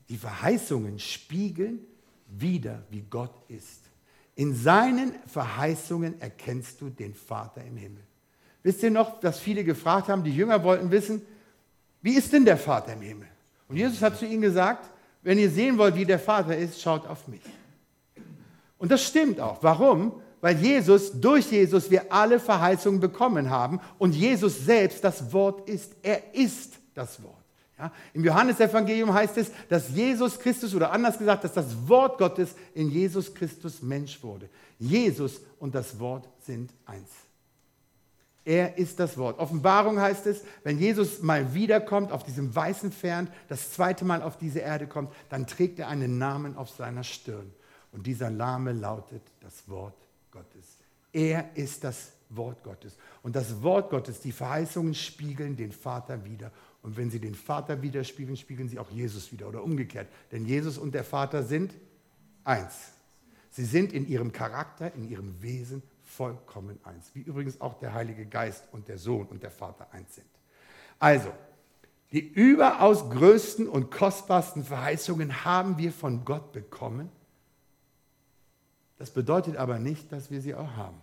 die Verheißungen spiegeln wieder, wie Gott ist. In seinen Verheißungen erkennst du den Vater im Himmel. Wisst ihr noch, dass viele gefragt haben, die Jünger wollten wissen, wie ist denn der Vater im Himmel? Und Jesus hat zu ihnen gesagt, wenn ihr sehen wollt, wie der Vater ist, schaut auf mich. Und das stimmt auch. Warum? Weil Jesus, durch Jesus wir alle Verheißungen bekommen haben und Jesus selbst das Wort ist. Er ist das Wort. Ja, Im Johannesevangelium heißt es, dass Jesus Christus, oder anders gesagt, dass das Wort Gottes in Jesus Christus Mensch wurde. Jesus und das Wort sind eins. Er ist das Wort. Offenbarung heißt es, wenn Jesus mal wiederkommt, auf diesem weißen Fern, das zweite Mal auf diese Erde kommt, dann trägt er einen Namen auf seiner Stirn. Und dieser Name lautet das Wort Gottes. Er ist das Wort Gottes. Und das Wort Gottes, die Verheißungen spiegeln den Vater wieder. Und wenn sie den Vater widerspiegeln, spiegeln sie auch Jesus wieder oder umgekehrt. Denn Jesus und der Vater sind eins. Sie sind in ihrem Charakter, in ihrem Wesen vollkommen eins. Wie übrigens auch der Heilige Geist und der Sohn und der Vater eins sind. Also, die überaus größten und kostbarsten Verheißungen haben wir von Gott bekommen. Das bedeutet aber nicht, dass wir sie auch haben.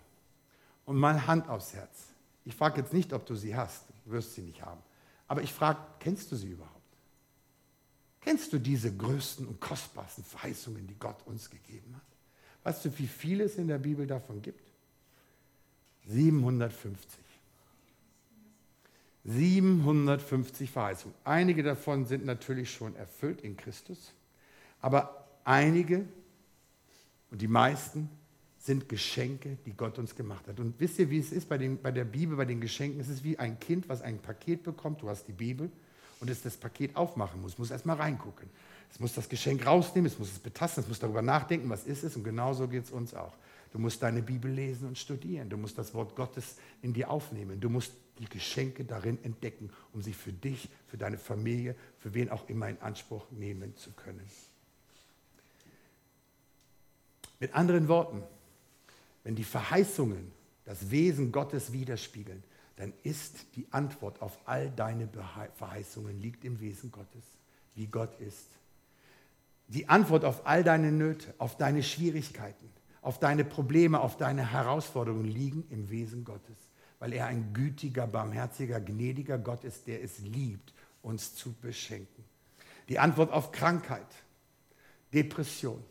Und mal Hand aufs Herz. Ich frage jetzt nicht, ob du sie hast. Du wirst sie nicht haben. Aber ich frage, kennst du sie überhaupt? Kennst du diese größten und kostbarsten Verheißungen, die Gott uns gegeben hat? Weißt du, wie viel es in der Bibel davon gibt? 750. 750 Verheißungen. Einige davon sind natürlich schon erfüllt in Christus, aber einige und die meisten sind Geschenke, die Gott uns gemacht hat. Und wisst ihr, wie es ist bei, den, bei der Bibel, bei den Geschenken? Es ist wie ein Kind, was ein Paket bekommt. Du hast die Bibel und es das Paket aufmachen muss, muss erstmal reingucken. Es muss das Geschenk rausnehmen, es muss es betasten, es muss darüber nachdenken, was ist es. Und genauso geht es uns auch. Du musst deine Bibel lesen und studieren. Du musst das Wort Gottes in dir aufnehmen. Du musst die Geschenke darin entdecken, um sie für dich, für deine Familie, für wen auch immer in Anspruch nehmen zu können. Mit anderen Worten, wenn die Verheißungen das Wesen Gottes widerspiegeln, dann ist die Antwort auf all deine Verheißungen liegt im Wesen Gottes, wie Gott ist. Die Antwort auf all deine Nöte, auf deine Schwierigkeiten, auf deine Probleme, auf deine Herausforderungen liegen im Wesen Gottes, weil er ein gütiger, barmherziger, gnädiger Gott ist, der es liebt, uns zu beschenken. Die Antwort auf Krankheit, Depression,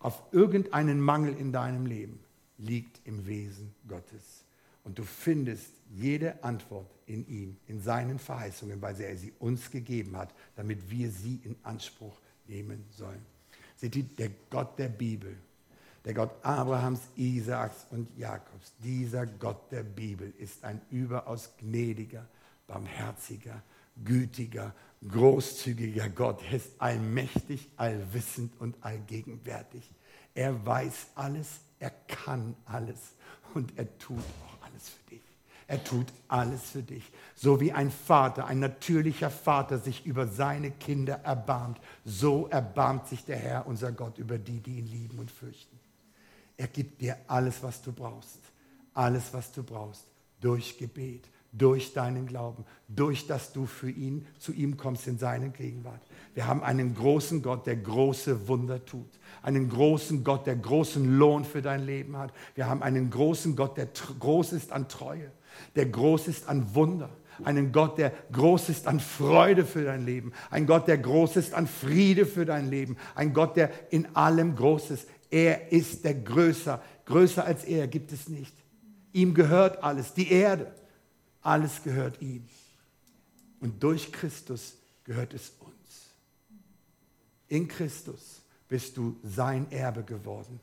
auf irgendeinen Mangel in deinem Leben liegt im Wesen Gottes. Und du findest jede Antwort in ihm, in seinen Verheißungen, weil er sie uns gegeben hat, damit wir sie in Anspruch nehmen sollen. Seht ihr, der Gott der Bibel, der Gott Abrahams, Isaaks und Jakobs, dieser Gott der Bibel ist ein überaus gnädiger, barmherziger, gütiger, großzügiger Gott. Er ist allmächtig, allwissend und allgegenwärtig. Er weiß alles, er kann alles und er tut auch alles für dich. Er tut alles für dich. So wie ein Vater, ein natürlicher Vater sich über seine Kinder erbarmt, so erbarmt sich der Herr, unser Gott, über die, die ihn lieben und fürchten. Er gibt dir alles, was du brauchst. Alles, was du brauchst. Durch Gebet, durch deinen Glauben, durch dass du für ihn zu ihm kommst in seine Gegenwart. Wir haben einen großen Gott, der große Wunder tut. Einen großen Gott, der großen Lohn für dein Leben hat. Wir haben einen großen Gott, der groß ist an Treue, der groß ist an Wunder. Einen Gott, der groß ist an Freude für dein Leben. Ein Gott, der groß ist an Friede für dein Leben. Ein Gott, der in allem groß ist. Er ist der Größer. Größer als er gibt es nicht. Ihm gehört alles. Die Erde, alles gehört ihm. Und durch Christus gehört es. In Christus bist du sein Erbe geworden.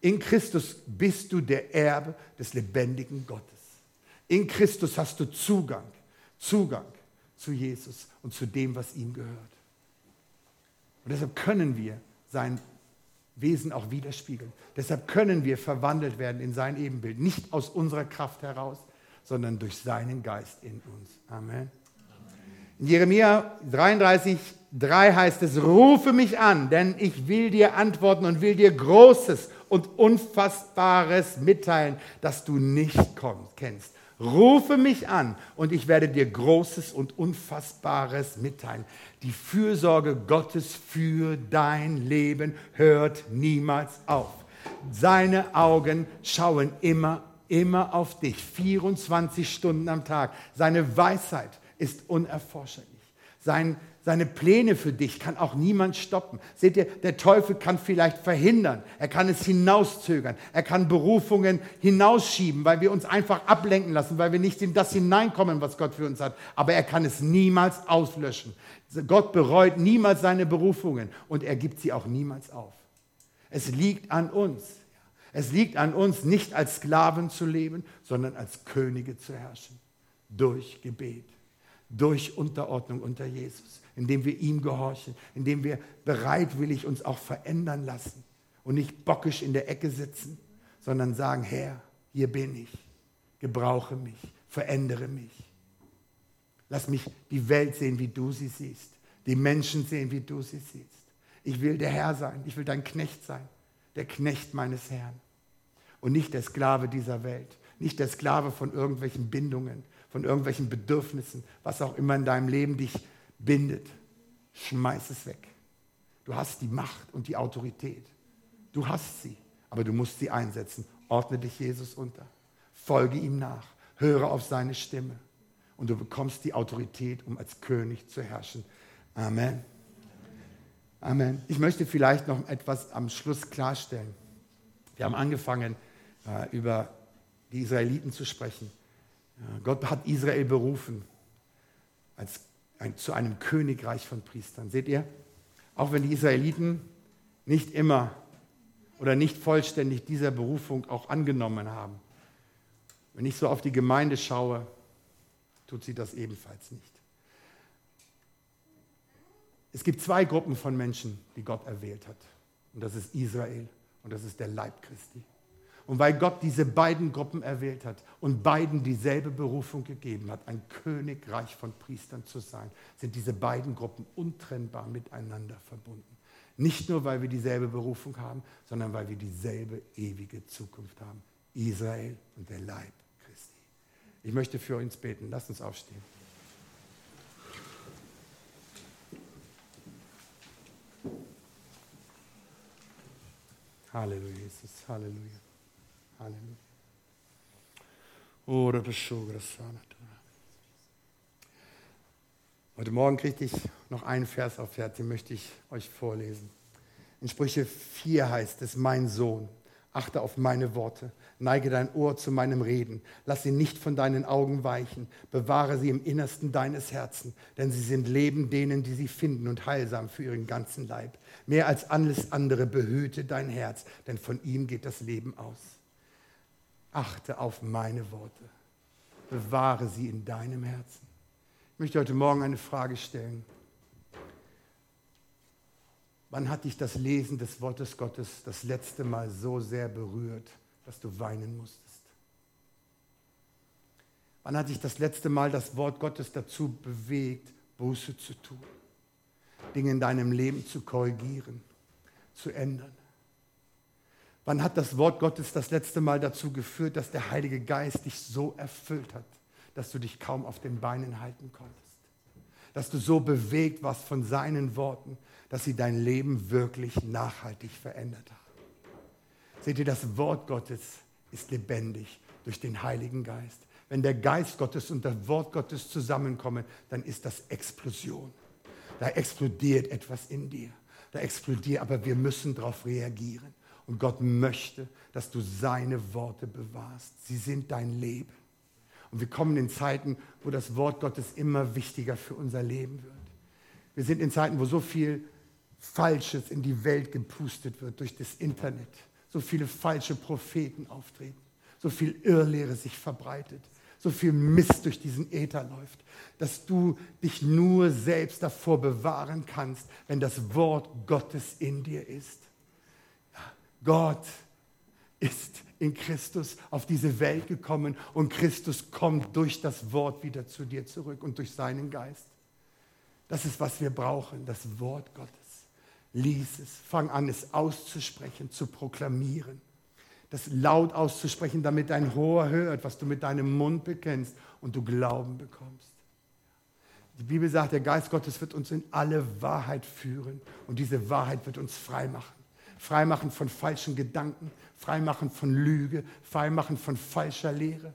In Christus bist du der Erbe des lebendigen Gottes. In Christus hast du Zugang, Zugang zu Jesus und zu dem, was ihm gehört. Und deshalb können wir sein Wesen auch widerspiegeln. Deshalb können wir verwandelt werden in sein Ebenbild. Nicht aus unserer Kraft heraus, sondern durch seinen Geist in uns. Amen. In Jeremia 33, 3 heißt es, rufe mich an, denn ich will dir antworten und will dir Großes und Unfassbares mitteilen, das du nicht kennst. Rufe mich an und ich werde dir Großes und Unfassbares mitteilen. Die Fürsorge Gottes für dein Leben hört niemals auf. Seine Augen schauen immer, immer auf dich, 24 Stunden am Tag. Seine Weisheit ist unerforschlich. Sein, seine Pläne für dich kann auch niemand stoppen. Seht ihr, der Teufel kann vielleicht verhindern, er kann es hinauszögern, er kann Berufungen hinausschieben, weil wir uns einfach ablenken lassen, weil wir nicht in das hineinkommen, was Gott für uns hat. Aber er kann es niemals auslöschen. Gott bereut niemals seine Berufungen und er gibt sie auch niemals auf. Es liegt an uns. Es liegt an uns, nicht als Sklaven zu leben, sondern als Könige zu herrschen. Durch Gebet durch Unterordnung unter Jesus, indem wir ihm gehorchen, indem wir bereitwillig uns auch verändern lassen und nicht bockisch in der Ecke sitzen, sondern sagen, Herr, hier bin ich, gebrauche mich, verändere mich. Lass mich die Welt sehen, wie du sie siehst, die Menschen sehen, wie du sie siehst. Ich will der Herr sein, ich will dein Knecht sein, der Knecht meines Herrn. Und nicht der Sklave dieser Welt, nicht der Sklave von irgendwelchen Bindungen, von irgendwelchen Bedürfnissen, was auch immer in deinem Leben dich bindet. Schmeiß es weg. Du hast die Macht und die Autorität. Du hast sie, aber du musst sie einsetzen. Ordne dich Jesus unter. Folge ihm nach. Höre auf seine Stimme. Und du bekommst die Autorität, um als König zu herrschen. Amen. Amen. Ich möchte vielleicht noch etwas am Schluss klarstellen. Wir haben angefangen, äh, über die Israeliten zu sprechen. Gott hat Israel berufen als ein, zu einem Königreich von Priestern. Seht ihr? Auch wenn die Israeliten nicht immer oder nicht vollständig dieser Berufung auch angenommen haben. Wenn ich so auf die Gemeinde schaue, tut sie das ebenfalls nicht. Es gibt zwei Gruppen von Menschen, die Gott erwählt hat. Und das ist Israel und das ist der Leib Christi. Und weil Gott diese beiden Gruppen erwählt hat und beiden dieselbe Berufung gegeben hat, ein Königreich von Priestern zu sein, sind diese beiden Gruppen untrennbar miteinander verbunden. Nicht nur, weil wir dieselbe Berufung haben, sondern weil wir dieselbe ewige Zukunft haben. Israel und der Leib Christi. Ich möchte für uns beten. Lasst uns aufstehen. Halleluja, Jesus. Halleluja. Halleluja. Heute Morgen kriegte ich noch einen Vers auf Herz, den möchte ich euch vorlesen. In Sprüche 4 heißt es, mein Sohn, achte auf meine Worte, neige dein Ohr zu meinem Reden, lass sie nicht von deinen Augen weichen, bewahre sie im Innersten deines Herzens, denn sie sind Leben denen, die sie finden und heilsam für ihren ganzen Leib. Mehr als alles andere behüte dein Herz, denn von ihm geht das Leben aus. Achte auf meine Worte, bewahre sie in deinem Herzen. Ich möchte heute Morgen eine Frage stellen. Wann hat dich das Lesen des Wortes Gottes das letzte Mal so sehr berührt, dass du weinen musstest? Wann hat dich das letzte Mal das Wort Gottes dazu bewegt, Buße zu tun, Dinge in deinem Leben zu korrigieren, zu ändern? Wann hat das Wort Gottes das letzte Mal dazu geführt, dass der Heilige Geist dich so erfüllt hat, dass du dich kaum auf den Beinen halten konntest? Dass du so bewegt warst von seinen Worten, dass sie dein Leben wirklich nachhaltig verändert haben. Seht ihr, das Wort Gottes ist lebendig durch den Heiligen Geist. Wenn der Geist Gottes und das Wort Gottes zusammenkommen, dann ist das Explosion. Da explodiert etwas in dir. Da explodiert, aber wir müssen darauf reagieren. Und Gott möchte, dass du seine Worte bewahrst. Sie sind dein Leben. Und wir kommen in Zeiten, wo das Wort Gottes immer wichtiger für unser Leben wird. Wir sind in Zeiten, wo so viel Falsches in die Welt gepustet wird durch das Internet. So viele falsche Propheten auftreten. So viel Irrlehre sich verbreitet. So viel Mist durch diesen Äther läuft. Dass du dich nur selbst davor bewahren kannst, wenn das Wort Gottes in dir ist. Gott ist in Christus auf diese Welt gekommen und Christus kommt durch das Wort wieder zu dir zurück und durch seinen Geist. Das ist, was wir brauchen, das Wort Gottes. Lies es, fang an, es auszusprechen, zu proklamieren. Das laut auszusprechen, damit dein Ohr hört, was du mit deinem Mund bekennst und du Glauben bekommst. Die Bibel sagt, der Geist Gottes wird uns in alle Wahrheit führen und diese Wahrheit wird uns frei machen. Freimachen von falschen Gedanken, Freimachen von Lüge, Freimachen von falscher Lehre,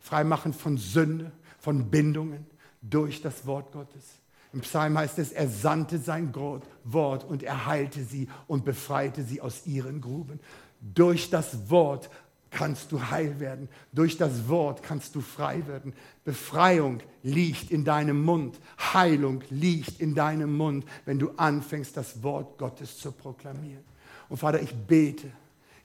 Freimachen von Sünde, von Bindungen durch das Wort Gottes. Im Psalm heißt es, er sandte sein Wort und er heilte sie und befreite sie aus ihren Gruben. Durch das Wort kannst du heil werden. Durch das Wort kannst du frei werden. Befreiung liegt in deinem Mund. Heilung liegt in deinem Mund, wenn du anfängst, das Wort Gottes zu proklamieren. Und Vater, ich bete.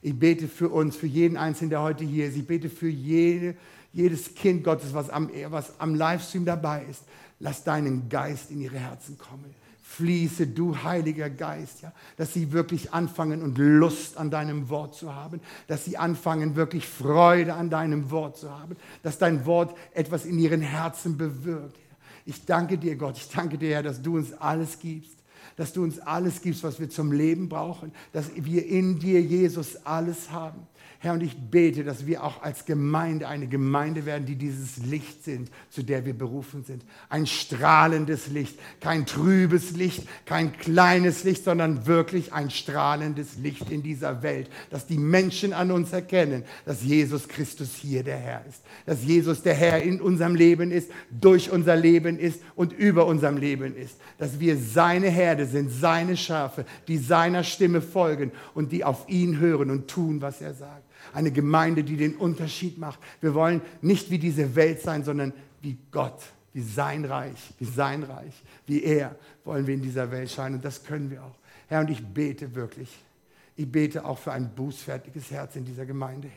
Ich bete für uns, für jeden Einzelnen, der heute hier ist. Ich bete für jede, jedes Kind Gottes, was am, was am Livestream dabei ist. Lass deinen Geist in ihre Herzen kommen. Fließe, du Heiliger Geist, ja, dass sie wirklich anfangen und Lust an deinem Wort zu haben, dass sie anfangen wirklich Freude an deinem Wort zu haben, dass dein Wort etwas in ihren Herzen bewirkt. Ich danke dir, Gott, ich danke dir, Herr, dass du uns alles gibst dass du uns alles gibst, was wir zum Leben brauchen, dass wir in dir, Jesus, alles haben. Herr, und ich bete, dass wir auch als Gemeinde eine Gemeinde werden, die dieses Licht sind, zu der wir berufen sind. Ein strahlendes Licht, kein trübes Licht, kein kleines Licht, sondern wirklich ein strahlendes Licht in dieser Welt, dass die Menschen an uns erkennen, dass Jesus Christus hier der Herr ist, dass Jesus der Herr in unserem Leben ist, durch unser Leben ist und über unserem Leben ist, dass wir seine Herde sind, seine Schafe, die seiner Stimme folgen und die auf ihn hören und tun, was er sagt eine Gemeinde, die den Unterschied macht. Wir wollen nicht wie diese Welt sein, sondern wie Gott wie sein Reich, wie sein Reich, wie er wollen wir in dieser Welt scheinen. Und das können wir auch. Herr, und ich bete wirklich. Ich bete auch für ein bußfertiges Herz in dieser Gemeinde.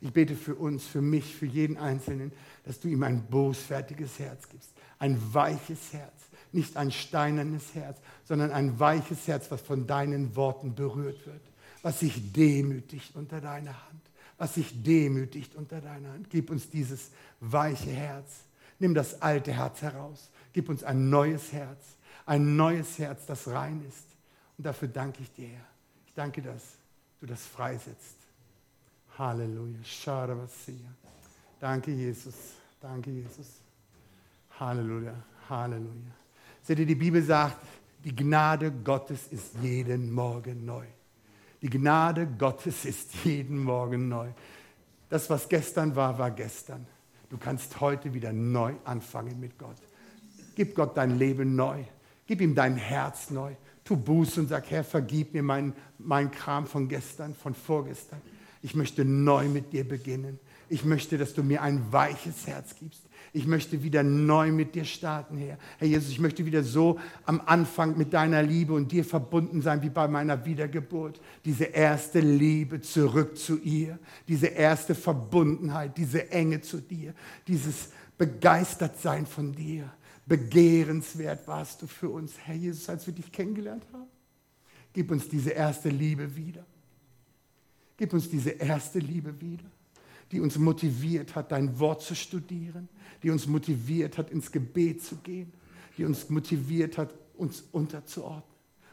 Ich bete für uns, für mich, für jeden Einzelnen, dass du ihm ein bußfertiges Herz gibst. Ein weiches Herz. Nicht ein steinernes Herz, sondern ein weiches Herz, was von deinen Worten berührt wird. Was sich demütigt unter deiner Hand. Was sich demütigt unter deiner Hand. Gib uns dieses weiche Herz. Nimm das alte Herz heraus. Gib uns ein neues Herz. Ein neues Herz, das rein ist. Und dafür danke ich dir, Herr. Ich danke, dass du das freisetzt. Halleluja. Sehe. Danke, Jesus. Danke, Jesus. Halleluja. Halleluja. Seht ihr, die Bibel sagt, die Gnade Gottes ist jeden Morgen neu. Die Gnade Gottes ist jeden Morgen neu. Das, was gestern war, war gestern. Du kannst heute wieder neu anfangen mit Gott. Gib Gott dein Leben neu. Gib ihm dein Herz neu. Tu Buß und sag, Herr, vergib mir meinen mein Kram von gestern, von vorgestern. Ich möchte neu mit dir beginnen. Ich möchte, dass du mir ein weiches Herz gibst. Ich möchte wieder neu mit dir starten, Herr. Herr Jesus, ich möchte wieder so am Anfang mit deiner Liebe und dir verbunden sein wie bei meiner Wiedergeburt. Diese erste Liebe zurück zu ihr, diese erste Verbundenheit, diese Enge zu dir, dieses Begeistertsein von dir. Begehrenswert warst du für uns, Herr Jesus, als wir dich kennengelernt haben. Gib uns diese erste Liebe wieder. Gib uns diese erste Liebe wieder, die uns motiviert hat, dein Wort zu studieren, die uns motiviert hat, ins Gebet zu gehen, die uns motiviert hat, uns unterzuordnen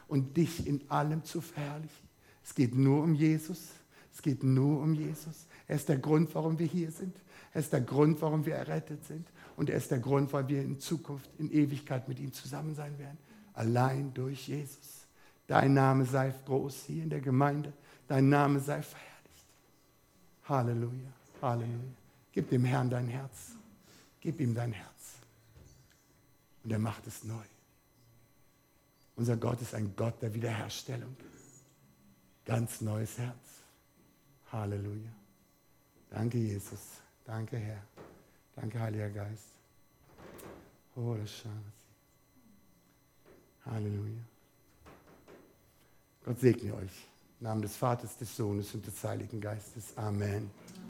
und dich in allem zu verherrlichen. Es geht nur um Jesus. Es geht nur um Jesus. Er ist der Grund, warum wir hier sind. Er ist der Grund, warum wir errettet sind. Und er ist der Grund, weil wir in Zukunft, in Ewigkeit mit ihm zusammen sein werden. Allein durch Jesus. Dein Name sei groß hier in der Gemeinde. Dein Name sei verherrlicht. Halleluja. Halleluja. Gib dem Herrn dein Herz. Gib ihm dein Herz. Und er macht es neu. Unser Gott ist ein Gott der Wiederherstellung. Ganz neues Herz. Halleluja. Danke, Jesus. Danke, Herr. Danke, Heiliger Geist. Oh, das Halleluja. Gott segne euch. Im Namen des Vaters, des Sohnes und des Heiligen Geistes. Amen.